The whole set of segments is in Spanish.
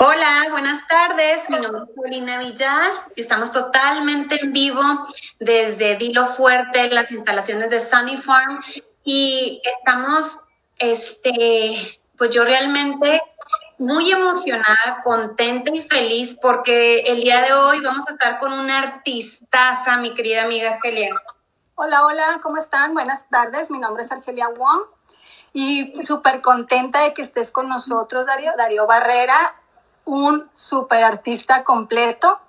Hola, buenas tardes. Mi nombre es Paulina Villar. Estamos totalmente en vivo desde Dilo Fuerte, las instalaciones de Sunny Farm. Y estamos, este, pues yo realmente muy emocionada, contenta y feliz porque el día de hoy vamos a estar con una artistaza, mi querida amiga Argelia. Hola, hola, ¿cómo están? Buenas tardes. Mi nombre es Argelia Wong y súper contenta de que estés con nosotros, Darío. Darío Barrera, un súper artista completo.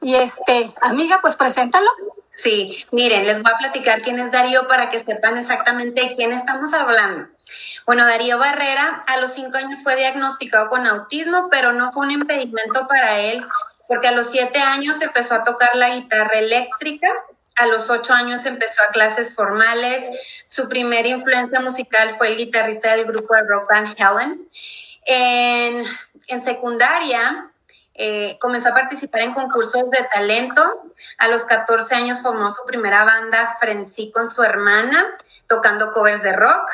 Y este, amiga, pues preséntalo. Sí, miren, les voy a platicar quién es Darío para que sepan exactamente de quién estamos hablando. Bueno, Darío Barrera a los cinco años fue diagnosticado con autismo, pero no fue un impedimento para él, porque a los siete años empezó a tocar la guitarra eléctrica, a los ocho años empezó a clases formales, su primera influencia musical fue el guitarrista del grupo de rock band Helen. En, en secundaria eh, comenzó a participar en concursos de talento. A los 14 años formó su primera banda Frenzy con su hermana, tocando covers de rock.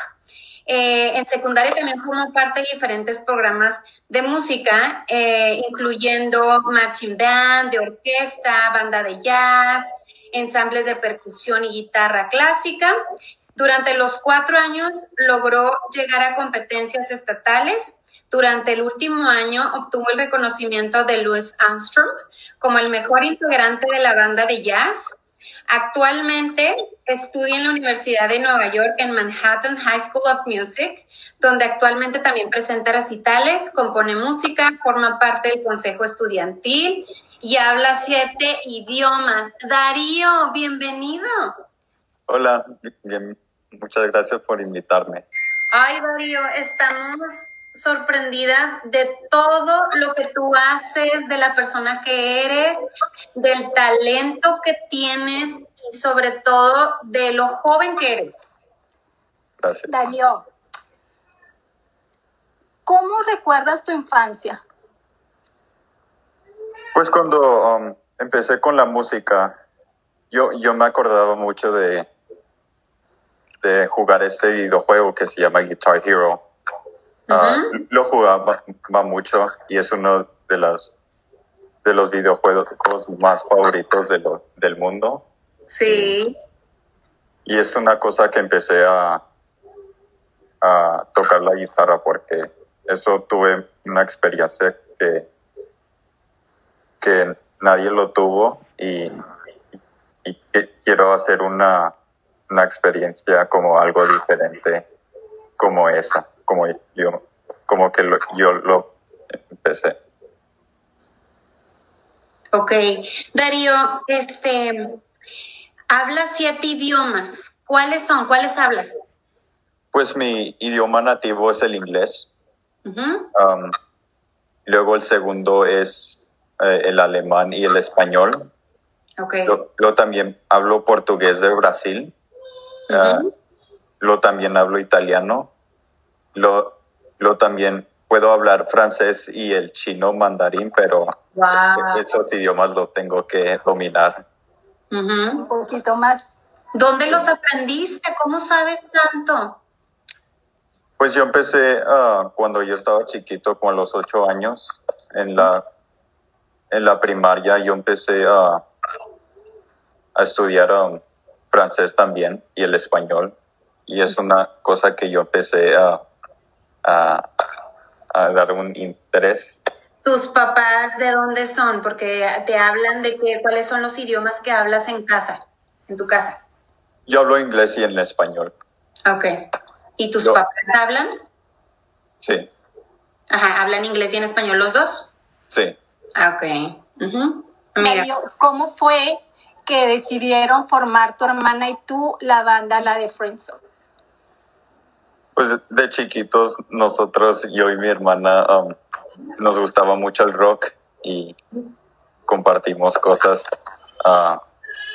Eh, en secundaria también formó parte de diferentes programas de música, eh, incluyendo marching band, de orquesta, banda de jazz, ensambles de percusión y guitarra clásica. Durante los cuatro años logró llegar a competencias estatales durante el último año obtuvo el reconocimiento de Louis Armstrong como el mejor integrante de la banda de jazz. Actualmente estudia en la Universidad de Nueva York en Manhattan High School of Music, donde actualmente también presenta recitales, compone música, forma parte del consejo estudiantil y habla siete idiomas. Darío, bienvenido. Hola, bien, muchas gracias por invitarme. Ay, Darío, estamos sorprendidas de todo lo que tú haces, de la persona que eres, del talento que tienes y sobre todo de lo joven que eres. Gracias. Darío, ¿cómo recuerdas tu infancia? Pues cuando um, empecé con la música, yo, yo me acordaba mucho de, de jugar este videojuego que se llama Guitar Hero Ah, lo jugaba mucho y es uno de los, de los videojuegos más favoritos de lo, del mundo. Sí. Y es una cosa que empecé a, a tocar la guitarra porque eso tuve una experiencia que, que nadie lo tuvo y, y que quiero hacer una, una experiencia como algo diferente como esa como yo, como que yo lo empecé. Ok. Darío, este, hablas siete idiomas. ¿Cuáles son? ¿Cuáles hablas? Pues mi idioma nativo es el inglés. Um, luego el segundo es eh, el alemán y el español. Okay. Luego también hablo portugués de Brasil. Uh luego también hablo italiano lo, lo también puedo hablar francés y el chino mandarín, pero esos idiomas los tengo que dominar. Un poquito más. ¿Dónde los aprendiste? ¿Cómo sabes tanto? Pues yo empecé uh, cuando yo estaba chiquito, con los ocho años, en la, en la primaria, yo empecé a, a estudiar um, francés también y el español. Y es una cosa que yo empecé a a, dar un interés. ¿Tus papás de dónde son? Porque te hablan de que, cuáles son los idiomas que hablas en casa, en tu casa. Yo hablo inglés y en español. Ok. ¿Y tus papás hablan? Sí. Ajá, ¿hablan inglés y en español los dos? Sí. Ah, ok. ¿Cómo fue que decidieron formar tu hermana y tú la banda, la de Friendzone? Pues de chiquitos nosotros, yo y mi hermana, um, nos gustaba mucho el rock y compartimos cosas uh,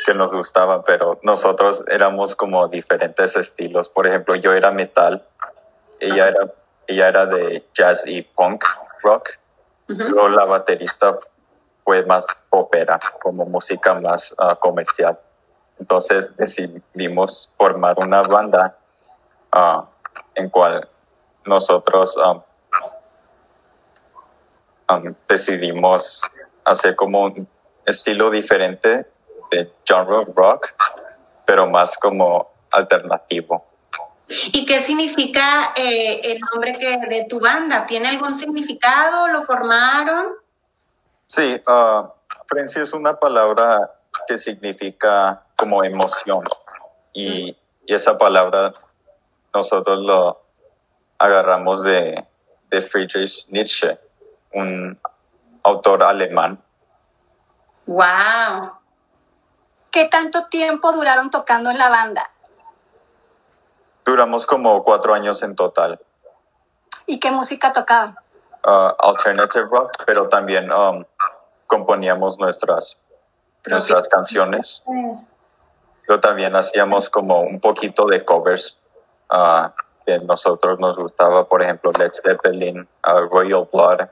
que nos gustaban, pero nosotros éramos como diferentes estilos. Por ejemplo, yo era metal, ella era, ella era de jazz y punk rock. Luego la baterista fue más opera, como música más uh, comercial. Entonces decidimos formar una banda uh, en cual nosotros um, um, decidimos hacer como un estilo diferente de genre rock, pero más como alternativo. ¿Y qué significa eh, el nombre que, de tu banda? ¿Tiene algún significado? ¿Lo formaron? Sí, uh, Frenzy es una palabra que significa como emoción y, y esa palabra nosotros lo agarramos de, de Friedrich Nietzsche, un autor alemán. ¡Wow! ¿Qué tanto tiempo duraron tocando en la banda? Duramos como cuatro años en total. ¿Y qué música tocaban? Uh, alternative rock, pero también um, componíamos nuestras, nuestras canciones. Pero también hacíamos como un poquito de covers uh, que nosotros nos gustaba, por ejemplo, Led Zeppelin, uh, Royal Blood.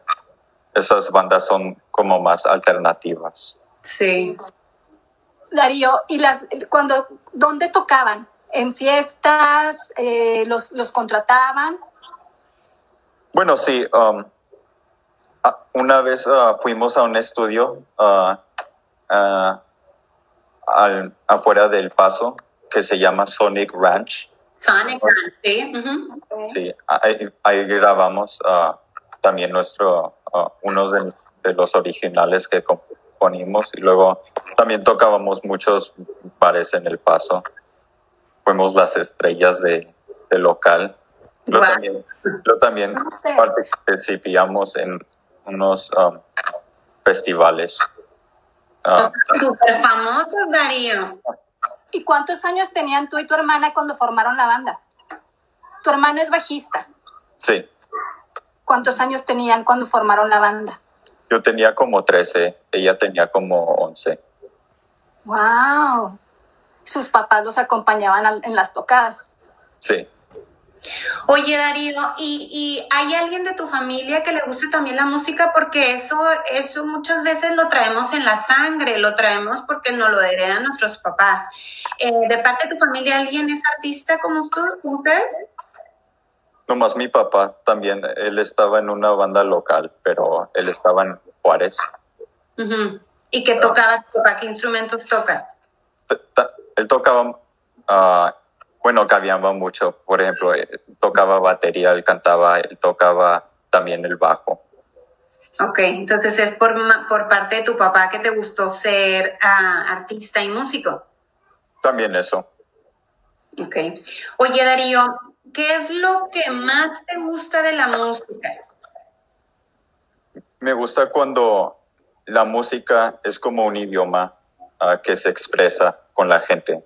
Esas bandas son como más alternativas. Sí. Darío, ¿y las cuando dónde tocaban? ¿En fiestas? Eh, los, ¿Los contrataban? Bueno, sí. Um, una vez uh, fuimos a un estudio uh, uh, al, afuera del paso que se llama Sonic Ranch. Sonic sí. Uh -huh. Sí, ahí, ahí grabamos también nuestro, uno de, de, los originales que componimos y luego también tocábamos muchos bares en el paso. Fuimos las estrellas de, de local. Lo wow. también, lo también participamos en unos um, festivales. Súper famosos, Darío. ¿Y cuántos años tenían tú y tu hermana cuando formaron la banda? Tu hermano es bajista. Sí. ¿Cuántos años tenían cuando formaron la banda? Yo tenía como 13, ella tenía como 11. ¡Wow! Sus papás los acompañaban en las tocadas. Sí. Oye, Darío, ¿y, ¿y, hay alguien de tu familia que le guste también la música? Porque eso, eso muchas veces lo traemos en la sangre, lo traemos porque nos lo heredan nuestros papás. Eh, ¿De parte de tu familia alguien es artista como ustedes? Nomás mi papá también, él estaba en una banda local, pero él estaba en Juárez. Uh -huh. ¿Y qué tocaba tu papá? ¿Qué instrumentos toca? Él tocaba... Uh, bueno, cambiaba mucho. Por ejemplo, él tocaba batería, él cantaba, él tocaba también el bajo. Ok, entonces es por, por parte de tu papá que te gustó ser uh, artista y músico. También eso. Ok. Oye, Darío, ¿qué es lo que más te gusta de la música? Me gusta cuando la música es como un idioma uh, que se expresa con la gente.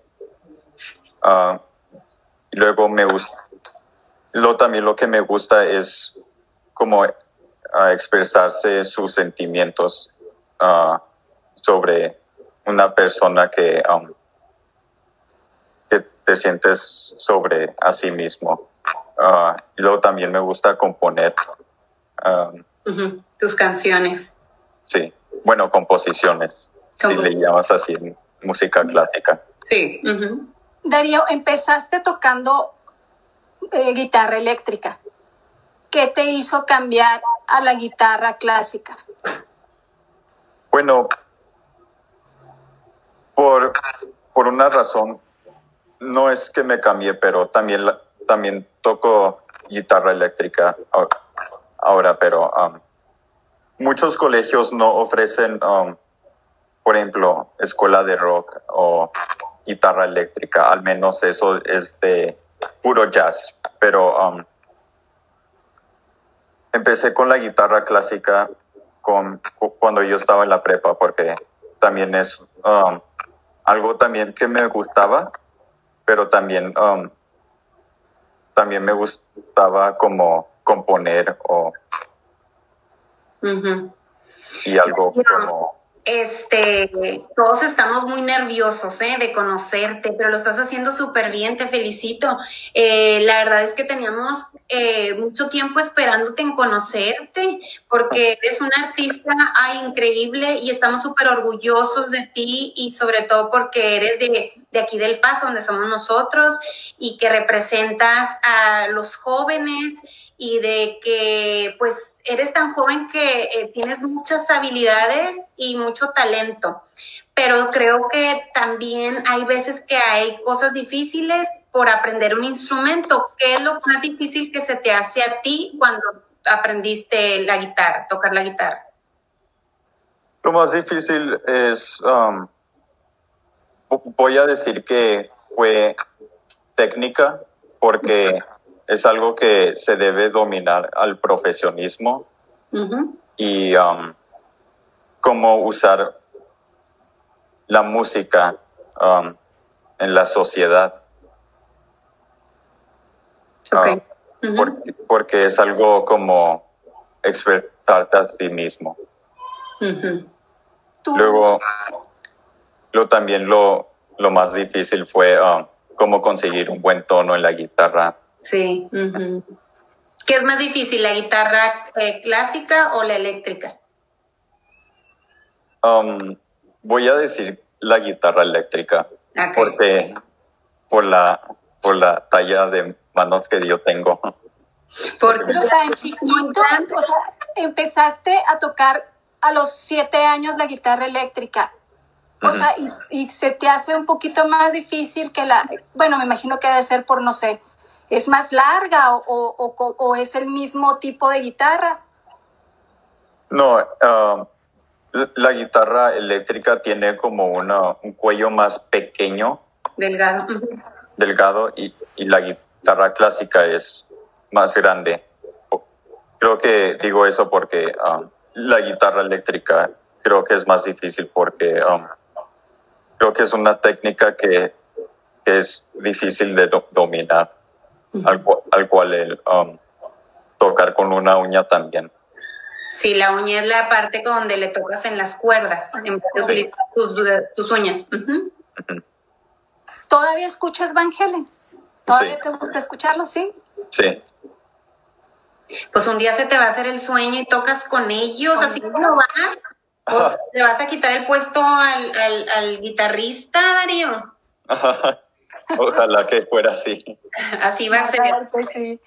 Uh, y luego me gusta, lo también lo que me gusta es como uh, expresarse sus sentimientos uh, sobre una persona que, um, que te sientes sobre a sí mismo. Uh, y luego también me gusta componer. Um, -huh. Tus canciones. Sí, bueno, composiciones, si le llamas así música clásica. Sí. -huh. Darío, empezaste tocando eh, guitarra eléctrica. ¿Qué te hizo cambiar a la guitarra clásica? Bueno, por, por una razón, no es que me cambié, pero también, también toco guitarra eléctrica ahora, pero um, muchos colegios no ofrecen, um, por ejemplo, escuela de rock o guitarra eléctrica, al menos eso es de puro jazz, pero um, empecé con la guitarra clásica con, cuando yo estaba en la prepa, porque también es um, algo también que me gustaba, pero también, um, también me gustaba como componer o uh -huh. y algo yeah. como este, todos estamos muy nerviosos ¿eh? de conocerte, pero lo estás haciendo súper bien, te felicito. Eh, la verdad es que teníamos eh, mucho tiempo esperándote en conocerte, porque eres un artista ay, increíble y estamos súper orgullosos de ti y sobre todo porque eres de, de aquí del Paso, donde somos nosotros, y que representas a los jóvenes y de que pues eres tan joven que eh, tienes muchas habilidades y mucho talento. Pero creo que también hay veces que hay cosas difíciles por aprender un instrumento. ¿Qué es lo más difícil que se te hace a ti cuando aprendiste la guitarra, tocar la guitarra? Lo más difícil es, um, voy a decir que fue técnica, porque es algo que se debe dominar al profesionismo y um, cómo usar la música um, en la sociedad. Okay. Ah, porque, es algo como expresarte a ti mismo. Luego, lo, también lo, lo más difícil fue um, cómo conseguir un buen tono en la guitarra. Sí. ¿Qué es más difícil, la guitarra eh, clásica o la eléctrica? Um, voy a decir la guitarra eléctrica. Porque por la, por la talla de manos que yo tengo. Porque tan chiquito, o sea, empezaste a tocar a los siete años la guitarra eléctrica. O sea, y, se te hace un poquito más difícil que la, bueno, me imagino que debe ser por, no sé, es más larga o, o, es el mismo tipo de guitarra. No, uh, la guitarra eléctrica tiene como una, un cuello más pequeño. Delgado. Delgado y, y, la guitarra clásica es más grande. Creo que digo eso porque um, la guitarra eléctrica creo que es más difícil porque um, creo que es una técnica que, es difícil de dominar, al, al, cual el, um, tocar con una uña también. Sí, la uña es la parte donde le tocas en las cuerdas, en tus, uñas. ¿Todavía escuchas Van Helen? ¿Todavía te gusta escucharlo, sí? Sí. Pues un día se te va a hacer el sueño y tocas con ellos, así como va. Pues le vas a quitar el puesto al, guitarrista, Darío. Ojalá que fuera así. Así va a ser. Sí.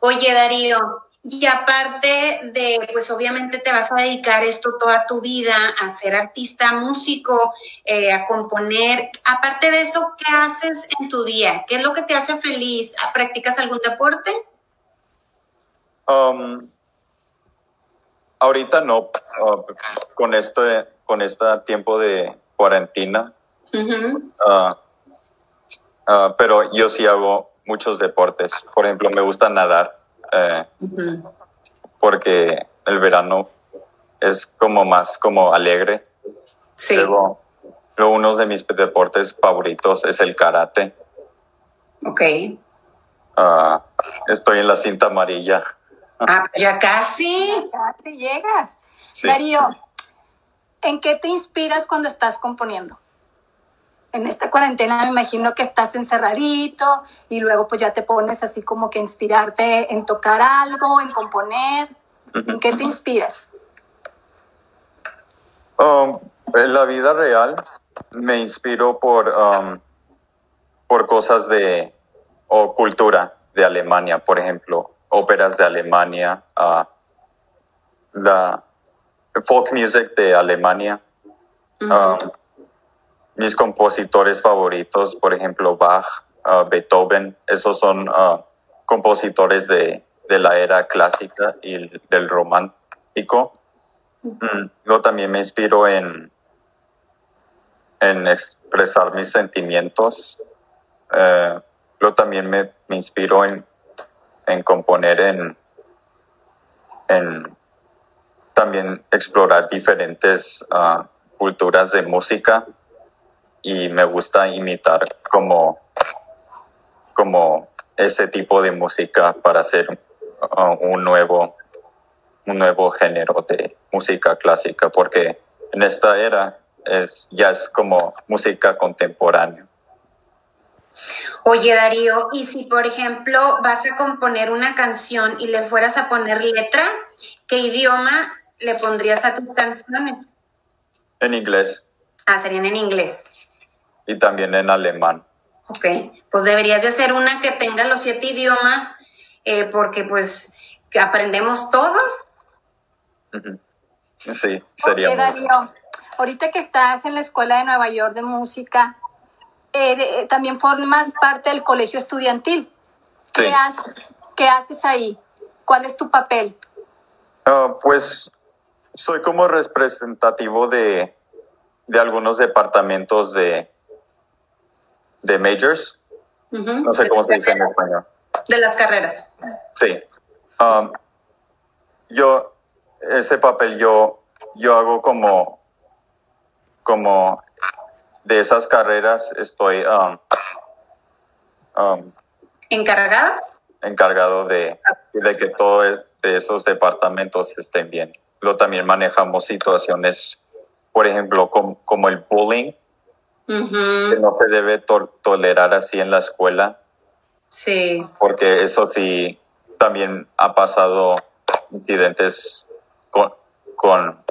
Oye, Darío, y aparte de, pues obviamente te vas a dedicar esto toda tu vida a ser artista, músico, eh, a componer. Aparte de eso, ¿qué haces en tu día? ¿Qué es lo que te hace feliz? ¿Practicas algún deporte? Um, ahorita no, uh, con este, con este tiempo de cuarentena. Uh, uh, pero yo sí hago muchos deportes. Por ejemplo, me gusta nadar eh, porque el verano es como más como alegre. Sí. Luego, uno de mis deportes favoritos es el karate. Ok. Ah, estoy en la cinta amarilla. Ah, ya casi. Ya casi llegas. Darío, ¿en qué te inspiras cuando estás componiendo? En esta cuarentena me imagino que estás encerradito y luego pues ya te pones así como que inspirarte en tocar algo, en componer. ¿En qué te inspiras? Um, en la vida real me inspiro por, um, por cosas de o cultura de Alemania, por ejemplo, óperas de Alemania, uh, la folk music de Alemania mis compositores favoritos, por ejemplo, Bach, uh, Beethoven, esos son uh, compositores de, la era clásica y del romántico. Mm, yo también me inspiro en, en expresar mis sentimientos. Eh, yo también me, inspiro en, en componer, en, en también explorar diferentes uh, culturas de música y me gusta imitar como, como ese tipo de música para hacer uh, un nuevo un nuevo género de música clásica porque en esta era es ya es como música contemporánea. Oye Darío, y si por ejemplo vas a componer una canción y le fueras a poner letra, ¿qué idioma le pondrías a tus canciones? En inglés. Ah, serían en inglés y también en alemán. Ok, pues deberías de hacer una que tenga los siete idiomas, eh, porque pues aprendemos todos. Sí, sería. Darío, ahorita que estás en la Escuela de Nueva York de Música, eh, también formas parte del colegio estudiantil. Sí. ¿Qué, haces? ¿Qué haces ahí? ¿Cuál es tu papel? Ah, pues soy como representativo de, de algunos departamentos de, de majors. No sé cómo se dice en español. De las carreras. Sí. Um, yo, ese papel yo, yo hago como, como de esas carreras estoy um, um, ¿Encargada? encargado de, de que todos esos departamentos estén bien. Luego también manejamos situaciones, por ejemplo, com- como el bullying, Que no se debe to- tolerar así en la escuela, Sí. porque eso sí también ha pasado incidentes con, con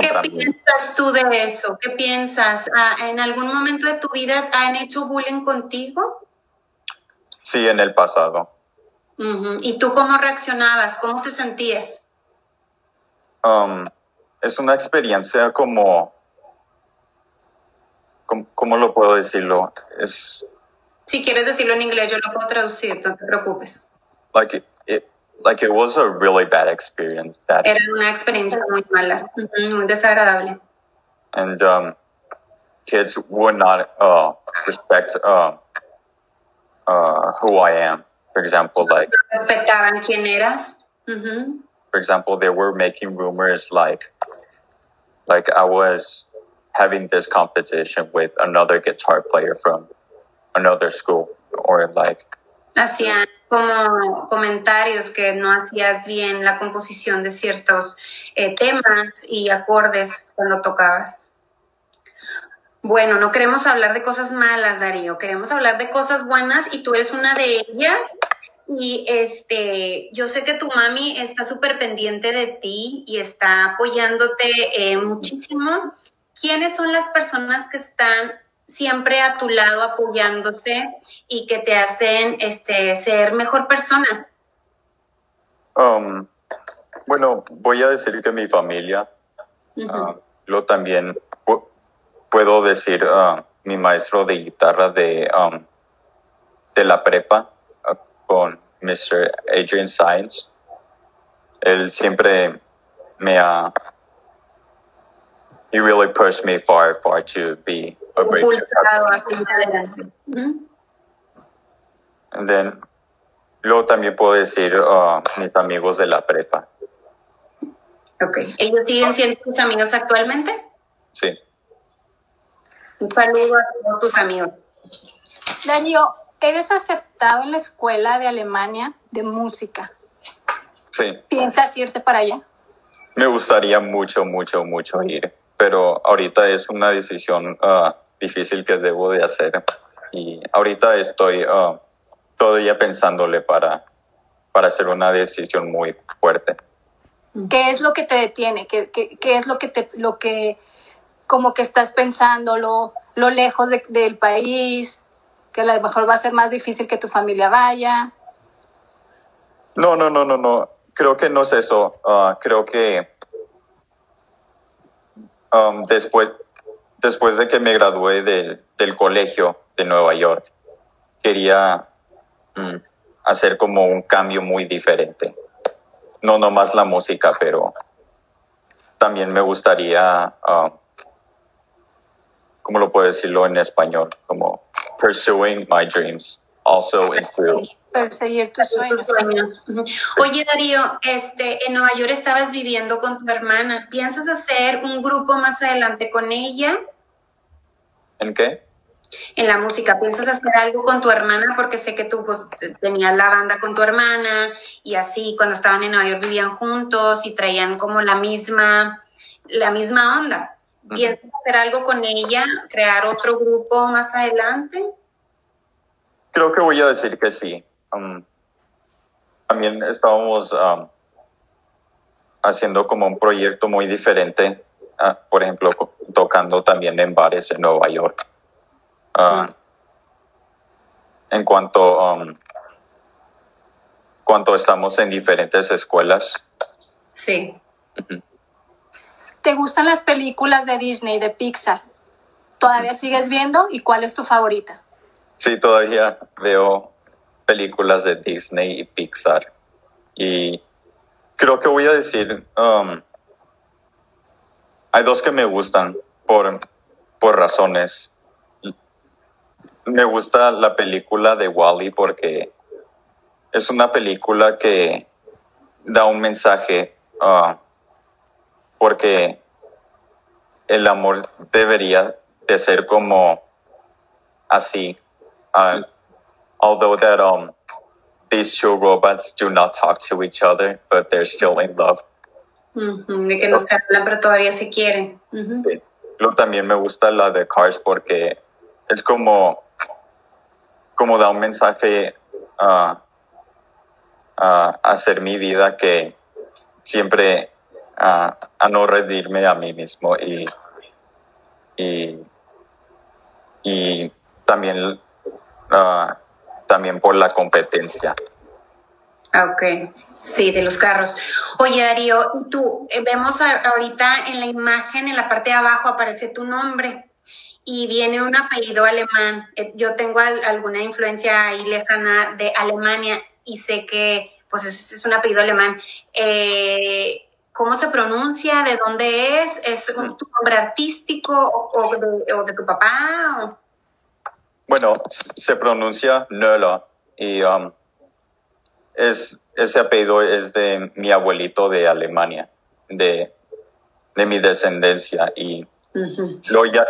¿Qué mí. piensas tú de eso? ¿Qué piensas? Ah, ¿En algún momento de tu vida han hecho bullying contigo? Sí, en el pasado. ¿Y tú cómo reaccionabas? ¿Cómo te sentías? Um, es una experiencia como, como, ¿cómo lo puedo decirlo? Es Si quieres decirlo en inglés, yo lo puedo traducir, no te preocupes. like it, it like it was a really bad experience that Era una experiencia muy mala, muy desagradable. and um, kids would not uh, respect uh, uh, who I am. For example, like Respetaban quién eras. Ujú. for example, they were making rumors like like I was having this competition with another guitar player from another school, or like Hacían como comentarios que no hacías bien la composición de ciertos eh, temas y acordes cuando tocabas. Bueno, no queremos hablar de cosas malas, Darío, queremos hablar de cosas buenas y tú eres una de ellas. Y este, yo sé que tu mami está súper pendiente de ti y está apoyándote eh, muchísimo. ¿Quiénes son las personas que están siempre a tu lado apoyándote y que te hacen este, ser mejor persona? Um, bueno, voy a decir que mi familia, ah, lo también pu- puedo decir ah, mi maestro de guitarra de, um, de la prepa ah, con Mr. Adrian Science. Él siempre me ha he really pushed me far, far to be a great. And then, luego también puedo decir ah, mis amigos de la prepa. Ok. ¿Ellos siguen siendo tus amigos actualmente? Sí. Un saludo a todos tus amigos. Darío, eres aceptado en la Escuela de Alemania de Música. Sí. ¿Piensas irte para allá? Me gustaría mucho, mucho, mucho ir, pero ahorita es una decisión ah, difícil que debo de hacer y ahorita estoy ah, todavía pensándole para, para hacer una decisión muy fuerte. ¿Qué es lo que te detiene? ¿Qué, qué- qué es lo que te, lo que, como que estás pensando, lo, lo lejos de- del país, que a lo mejor va a ser más difícil que tu familia vaya? No, no, no, no, no. Creo que no es eso. Ah, creo que um, después, después de que me gradué del, colegio de Nueva York, quería mm, hacer como un cambio muy diferente. No nomás la música, pero también me gustaría, ah, ¿cómo lo puedo decirlo en español? Como pursuing my dreams, also into Perseguir tus sueños. Oye, Darío, este, en Nueva York estabas viviendo con tu hermana. ¿Piensas hacer un grupo más adelante con ella ¿En qué? en la música? ¿Piensas hacer algo con tu hermana? Porque sé que tú pues, tenías la banda con tu hermana y así cuando estaban en Nueva York vivían juntos y traían como la misma, la misma onda. ¿Piensas hacer algo con ella? ¿Crear otro grupo más adelante? Creo que voy a decir que sí. Um, también estábamos um, haciendo como un proyecto muy diferente, ah, por ejemplo, tocando también en bares en Nueva York. Ah, En cuanto um, cuando estamos en diferentes escuelas. Sí. ¿Te gustan las películas de Disney, de Pixar? ¿Todavía sigues viendo? ¿Y cuál es tu favorita? Sí, todavía veo películas de Disney y Pixar. Y creo que voy a decir, um, hay dos que me gustan por, por razones. Me gusta la película de Wally porque es una película que da un mensaje, uh, porque el amor debería de ser como así. Uh, although that um, these two robots do not talk to each other, but they're still in love. Ujú, De que no se hablan, pero todavía se quieren. Sí. Luego también me gusta la de Cars porque es como, como da un mensaje a a hacer mi vida que siempre ah, a no rendirme a mí mismo y, y, y también, también por la competencia. Ah, Ok, sí, de los carros. Oye, Darío, tú, eh, vemos ahorita en la imagen, en la parte de abajo aparece tu nombre y viene un apellido alemán. Eh, Yo tengo al- alguna influencia ahí lejana de Alemania y sé que pues es, es un apellido alemán. Eh, ¿Cómo se pronuncia? ¿De dónde es? ¿Es un- tu nombre artístico o, de, tu papá? Bueno, se pronuncia Nöller y um, es, ese apellido es de mi abuelito de Alemania, de, de mi descendencia y lo ya,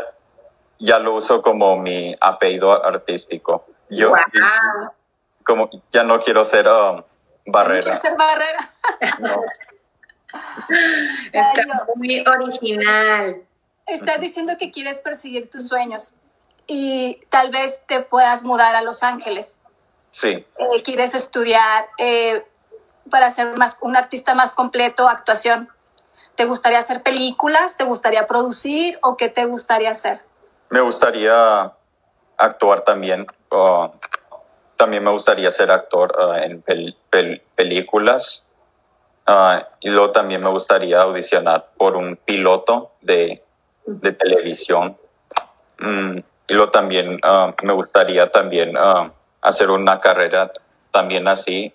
ya lo uso como mi apellido artístico. Yo Guau. como ya no quiero ser um, ¿No barrera. quieres ser barrera? no. Está muy original. Estás diciendo que quieres perseguir tus sueños y tal vez te puedas mudar a Los Ángeles. Sí, Eh, quieres estudiar eh, para ser más un artista más completo, actuación. ¿Te gustaría hacer películas? ¿Te gustaría producir? ¿O qué te gustaría hacer? me gustaría actuar también. uh, también me gustaría ser actor uh, en pel- pel- películas. Uh, y luego también me gustaría audicionar por un piloto de, de televisión. Mm, y luego también uh, me gustaría también uh, hacer una carrera también así,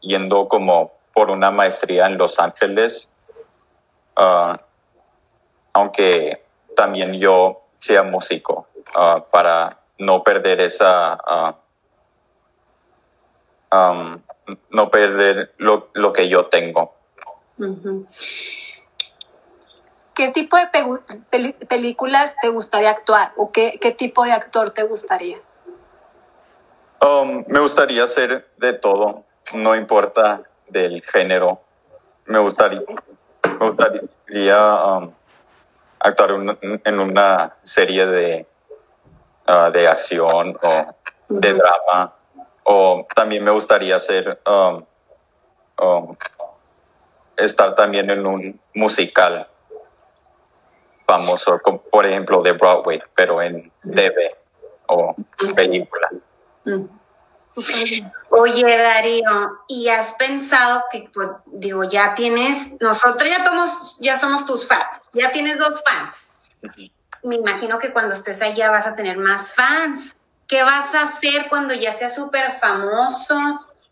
yendo como por una maestría en Los Ángeles. Uh, aunque también yo sea músico, ah, para no perder esa, ah, no perder lo, lo que yo tengo. Ujú. ¿Qué tipo de películas te gustaría actuar? ¿O qué, qué tipo de actor te gustaría? Um, me gustaría hacer de todo, no importa del género. Me gustaría, me gustaría um, actuar un- en una serie de, ah, de acción o de drama. O también me gustaría um, um, estar también en un musical famoso, como, por ejemplo de Broadway, pero en TV o película. Mm. Oye, Darío, ¿y has pensado que, pues, digo, ya tienes, nosotros ya somos, ya somos tus fans, ya tienes dos fans. Me imagino que cuando estés allá vas a tener más fans. ¿Qué vas a hacer cuando ya seas súper famoso,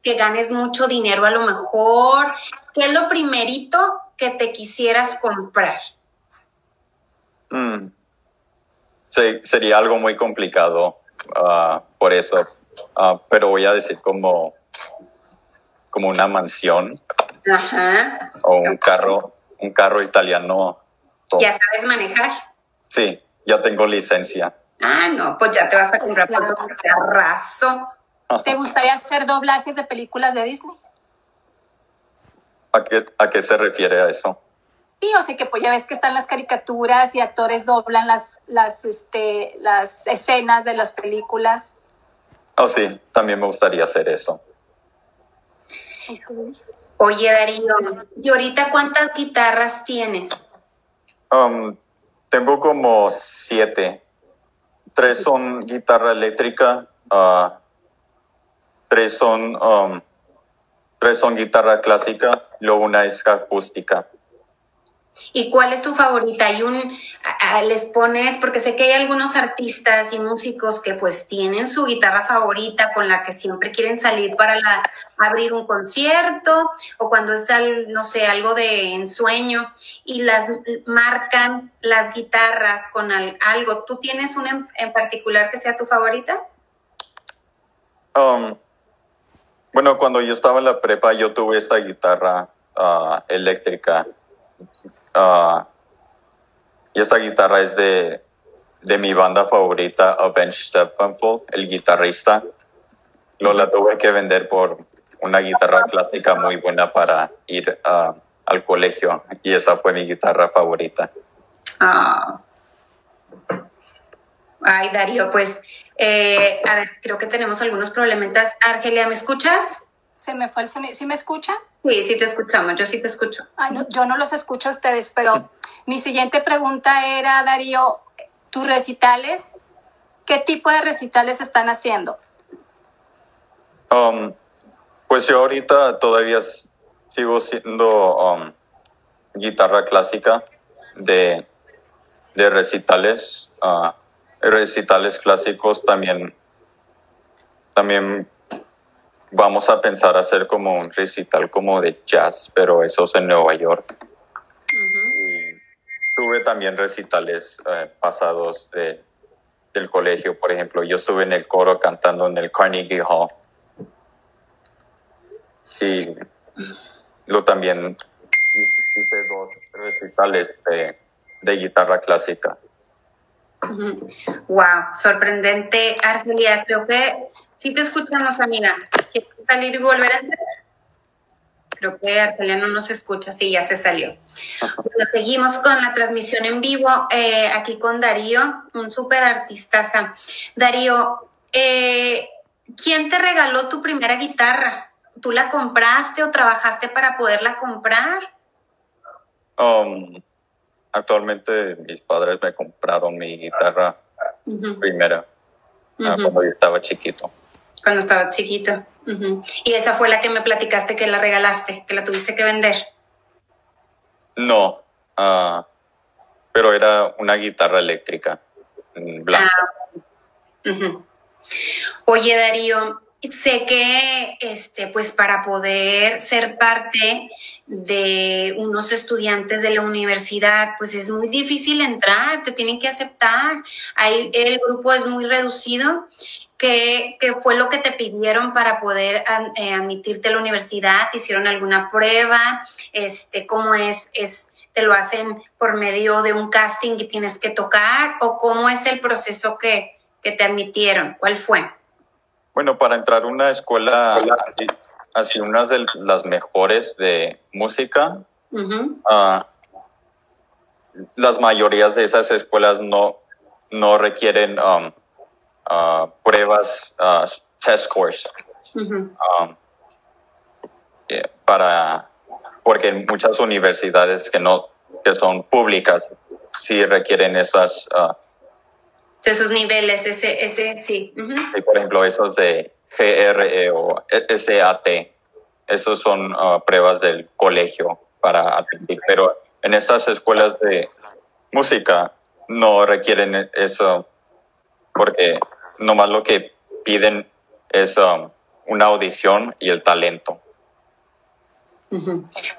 que ganes mucho dinero a lo mejor? ¿Qué es lo primerito que te quisieras comprar? Mm. Se- sería algo muy complicado ah, por eso, Ah, pero voy a decir como, como una mansión Ajá. o un carro, un carro italiano. ¿Ya sabes manejar? Sí, ya tengo licencia. Ah, no, pues ya te vas a comprar por tu carrazo. ¿Te gustaría hacer doblajes de películas de Disney? ¿A qué, ¿A qué se refiere a eso? Sí, o sea que pues ya ves que están las caricaturas y actores doblan las, las, este, las escenas de las películas. Oh, sí, también me gustaría hacer eso. Oye, Darío, ¿y ahorita cuántas guitarras tienes? Um, tengo como siete. Tres son guitarra eléctrica, ah, tres son um, tres son guitarra clásica, luego una es acústica. ¿Y cuál es tu favorita? Hay un, les pones, porque sé que hay algunos artistas y músicos que pues tienen su guitarra favorita con la que siempre quieren salir para la- abrir un concierto o cuando es, al- no sé, algo de ensueño y las marcan las guitarras con al- algo. ¿Tú tienes una en, en particular que sea tu favorita? Um, bueno, cuando yo estaba en la prepa, yo tuve esta guitarra ah, eléctrica. Ah, y esta guitarra es de, de mi banda favorita, Avenged Steppenwolf, el guitarrista. Lo la tuve que vender por una guitarra clásica muy buena para ir ah, al colegio. Y esa fue mi guitarra favorita. Ah. Ay, Darío, pues, eh, a ver, creo que tenemos algunos problemitas. Argelia, ¿me escuchas? Se me fue el sonido. ¿Sí me escuchan? Sí, sí te escuchamos, yo sí te escucho. Ay, no, yo no los escucho a ustedes, pero mi siguiente pregunta era, Darío, tus recitales, ¿qué tipo de recitales están haciendo? Um, pues yo ahorita todavía sigo siendo um, guitarra clásica de, de recitales, ah, recitales clásicos también. También vamos a pensar hacer como un recital como de jazz, pero eso es en Nueva York. Y tuve también recitales eh, pasados de, del colegio, por ejemplo, yo estuve en el coro cantando en el Carnegie Hall y lo también hice dos recitales de, de guitarra clásica. Wow, sorprendente, Argelia. Creo que sí te escuchamos, amiga. ¿Quieres salir y volver a entrar? Creo que Argelia no nos escucha, sí, ya se salió. Bueno, seguimos con la transmisión en vivo eh, aquí con Darío, un súper artistaza. Darío, eh, ¿quién te regaló tu primera guitarra? ¿Tú la compraste o trabajaste para poderla comprar? Um, actualmente mis padres me compraron mi guitarra Ujú, primera ah, cuando yo estaba chiquito. Cuando estaba chiquito. Y esa fue la que me platicaste que la regalaste, que la tuviste que vender. No, ah, pero era una guitarra eléctrica mm, blanca. Ah. Oye, Darío, sé que este, pues para poder ser parte de unos estudiantes de la universidad, pues es muy difícil entrar, te tienen que aceptar. Ahí el grupo es muy reducido. ¿Qué, qué fue lo que te pidieron para poder eh, admitirte a la universidad? ¿Te hicieron alguna prueba? Este, ¿Cómo es? es ¿Te lo hacen por medio de un casting que tienes que tocar? ¿O cómo es el proceso que, que te admitieron? ¿Cuál fue? Bueno, para entrar a una escuela así, así unas de las mejores de música, ah, las mayorías de esas escuelas no, no requieren um, ah, pruebas, ah, test scores, um, para, porque muchas universidades que no, que son públicas, sí requieren esas, ah, Esos niveles, ese, ese, sí. y, por ejemplo, esos de GRE o SAT, esos son ah, pruebas del colegio para admitir, pero en estas escuelas de música no requieren eso porque nomás lo que piden es um, una audición y el talento.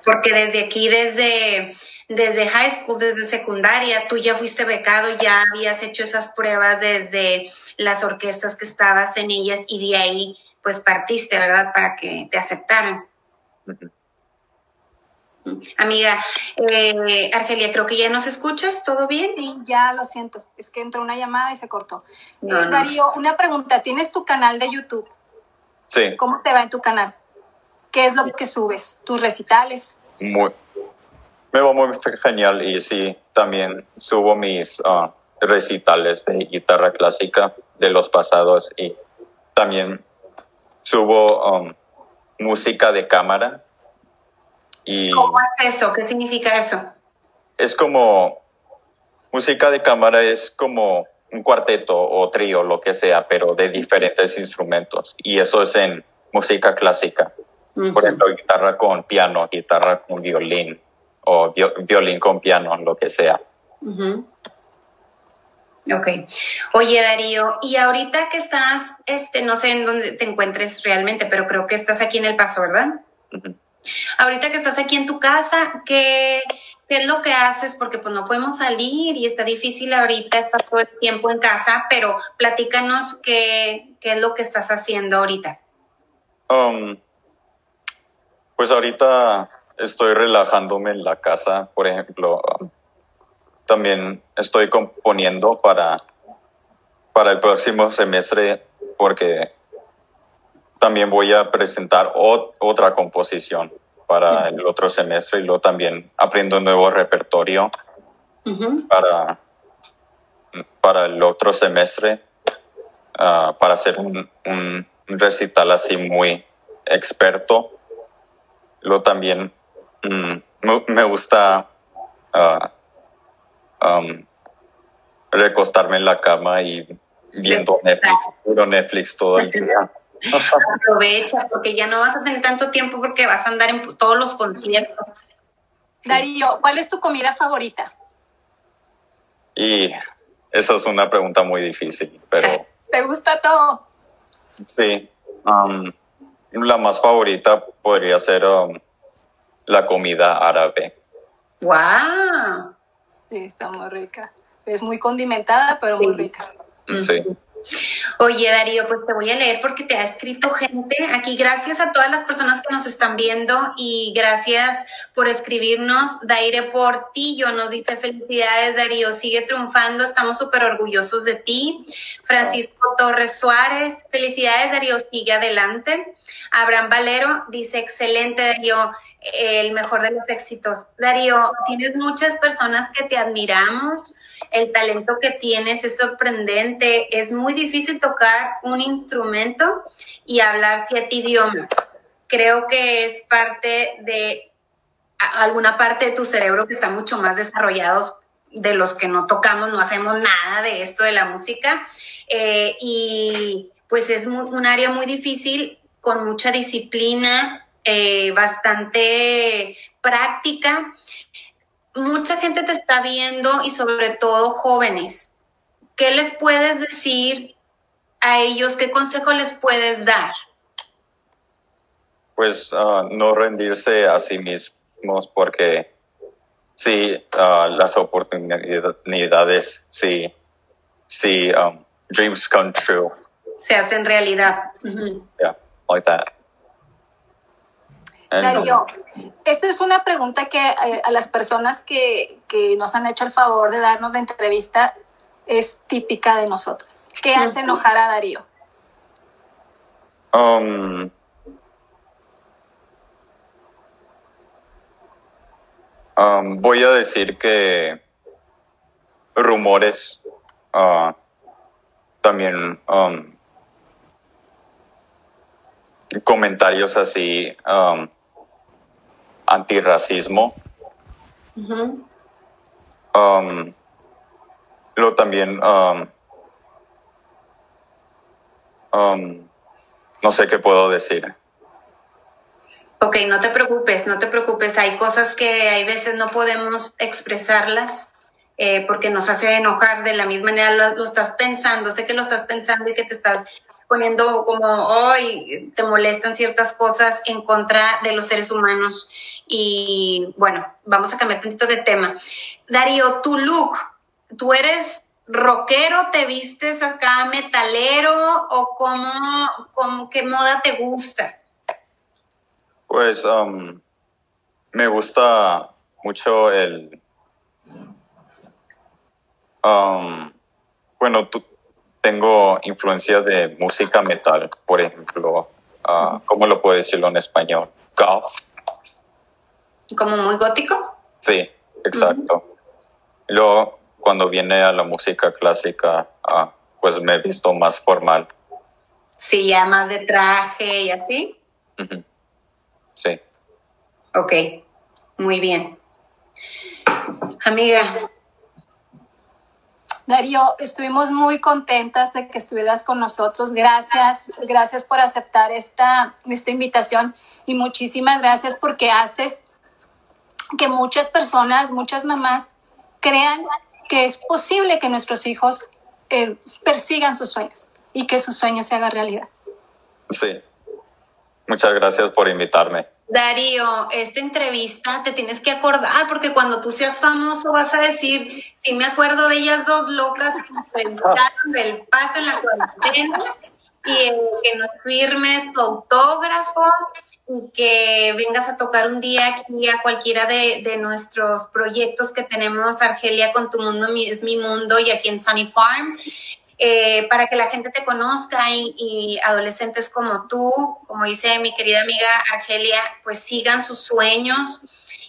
Porque desde aquí, desde, desde high school, desde secundaria, tú ya fuiste becado, ya habías hecho esas pruebas desde las orquestas que estabas en ellas y de ahí pues partiste, ¿verdad? Para que te aceptaran. Amiga, eh, Argelia, creo que ya nos escuchas, ¿todo bien? Y ya lo siento, es que entró una llamada y se cortó. No, Eh, no. Darío, una pregunta, ¿tienes tu canal de YouTube? Sí, ¿Cómo te va en tu canal? ¿Qué es lo que subes? ¿Tus recitales? muy, me va muy genial y sí, también subo mis ah, recitales de guitarra clásica de los pasados y también subo um, música de cámara y ¿Cómo es eso? ¿Qué significa eso? es como música de cámara es como un cuarteto o trío lo que sea pero de diferentes instrumentos y eso es en música clásica Por ejemplo, guitarra con piano, guitarra con violín o violín con piano, lo que sea. Ok. Oye, Darío, y ahorita que estás, este, no sé en dónde te encuentres realmente, pero creo que estás aquí en El Paso, ¿verdad? Ahorita que estás aquí en tu casa, ¿qué, ¿qué, es lo que haces? Porque pues no podemos salir y está difícil ahorita estar todo el tiempo en casa, pero platícanos qué, qué es lo que estás haciendo ahorita. Um, pues ahorita estoy relajándome en la casa, por ejemplo. Um, también estoy componiendo para, para el próximo semestre porque también voy a presentar otra composición para el otro semestre y luego también aprendo un nuevo repertorio para, para el otro semestre ah, para hacer un, un, recital así muy experto. Luego también mm, me, gusta uh, um, recostarme en la cama y viendo Netflix, puro Netflix todo el día. Aprovecha, porque ya no vas a tener tanto tiempo porque vas a andar en todos los conciertos. Darío, ¿cuál es tu comida favorita? Y esa es una pregunta muy difícil, pero... ¿Te gusta todo? Sí. Um, la más favorita podría ser um, la comida árabe. ¡Wow! Sí, está muy rica. Es muy condimentada, pero muy rica. Sí. Oye, Darío, pues te voy a leer porque te ha escrito gente aquí. Gracias a todas las personas que nos están viendo y gracias por escribirnos. Daire Portillo nos dice felicidades, Darío, sigue triunfando, estamos súper orgullosos de ti. Francisco Torres Suárez, felicidades, Darío, sigue adelante. Abraham Valero dice, excelente, Darío el mejor de los éxitos. Darío, tienes muchas personas que te admiramos, el talento que tienes es sorprendente, es muy difícil tocar un instrumento y hablar siete idiomas. Creo que es parte de alguna parte de tu cerebro que está mucho más desarrollados de los que no tocamos, no hacemos nada de esto de la música. Eh, y pues es un área muy difícil, con mucha disciplina, eh, bastante práctica. Mucha gente te está viendo y sobre todo jóvenes. ¿Qué les puedes decir a ellos? ¿Qué consejo les puedes dar? Pues ah, no rendirse a sí mismos porque sí, ah, las oportunidades, sí, sí, um, dreams come true. Se hacen realidad. Yeah, like that. Darío, esta es una pregunta que eh, a las personas que, nos han hecho el favor de darnos la entrevista es típica de nosotros. ¿Qué hace enojar a Darío? Um, um, voy a decir que rumores, uh, también um, comentarios así antirracismo. Luego también, um, um, no sé qué puedo decir. Ok, no te preocupes, no te preocupes. Hay cosas que hay veces no podemos expresarlas eh, porque nos hace enojar de la misma manera. lo, estás pensando, sé que lo estás pensando y que te estás poniendo como hoy te molestan ciertas cosas en contra de los seres humanos. Y bueno, vamos a cambiar tantito de tema. Darío, tu look, ¿tú eres rockero, te vistes acá metalero o cómo, cómo qué moda te gusta? Pues um, me gusta mucho el... Um, bueno, tengo influencia de música metal, por ejemplo. Uh, ¿Cómo lo puedo decirlo en español? Goth. ¿Como muy gótico? Sí, exacto. Luego, cuando viene a la música clásica, uh, pues me he visto más formal. Sí, ya más de traje y así. Sí. Ok, muy bien. Amiga, Darío, estuvimos muy contentas de que estuvieras con nosotros. Gracias, gracias por aceptar esta, esta invitación y muchísimas gracias porque haces que muchas personas, muchas mamás crean que es posible que nuestros hijos eh, persigan sus sueños y que sus sueños se hagan realidad. Sí. Muchas gracias por invitarme. Darío, esta entrevista te tienes que acordar porque cuando tú seas famoso vas a decir, sí me acuerdo de ellas dos locas que nos preguntaron del paso en la cuarentena y que nos firmes tu autógrafo y que vengas a tocar un día aquí a cualquiera de, de nuestros proyectos que tenemos, Argelia con tu mundo es mi mundo y aquí en Sunny Farm. Eh, para que la gente te conozca y, adolescentes como tú, como dice mi querida amiga Argelia, pues sigan sus sueños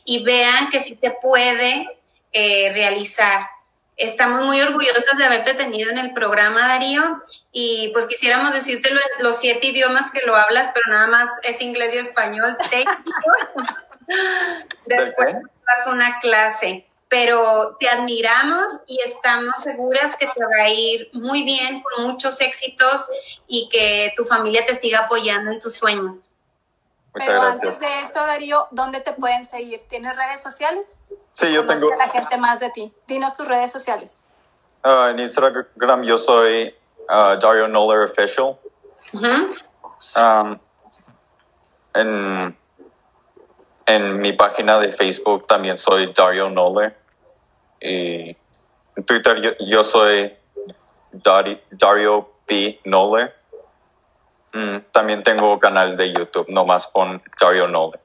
y vean que sí se puede eh, realizar. Estamos muy orgullosos de haberte tenido en el programa, Darío, y pues quisiéramos decirte los siete idiomas que lo hablas, pero nada más es inglés y español. Después vas una clase pero te admiramos y estamos seguras que te va a ir muy bien, con muchos éxitos y que tu familia te siga apoyando en tus sueños. Muchas pero antes de eso, Darío, ¿dónde te pueden seguir? ¿Tienes redes sociales? Sí, yo tengo. la gente más de ti. Dinos tus redes sociales. Uh, en Instagram yo soy uh, Dario Noller Official. Um, en, en mi página de Facebook también soy Dario Noller. Y en Twitter yo, soy Dario P. Noller. Mm, también tengo canal de YouTube, nomás con Dario Noller.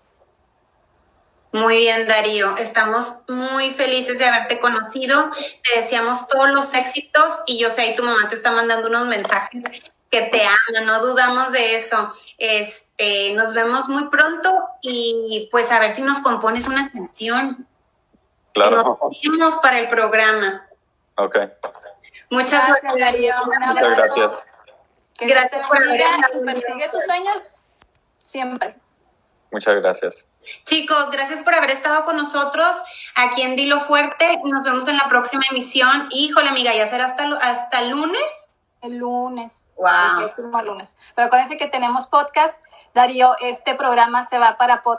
Muy bien, Darío. Estamos muy felices de haberte conocido. Te deseamos todos los éxitos y yo sé, ahí tu mamá te está mandando unos mensajes que te aman, no dudamos de eso. Este, nos vemos muy pronto y pues a ver si nos compones una canción. Claro. Nos para el programa. Ok. Muchas gracias, Darío. Muchas gracias. Gracias por haber Persigue tus sueños siempre. Muchas gracias. Chicos, gracias por haber estado con nosotros aquí en Dilo Fuerte. Nos vemos en la próxima emisión. Híjole, amiga, ya será hasta, hasta lunes. El lunes. Wow. El próximo lunes. Pero acuérdense que tenemos podcast. Darío, este programa se va para podcast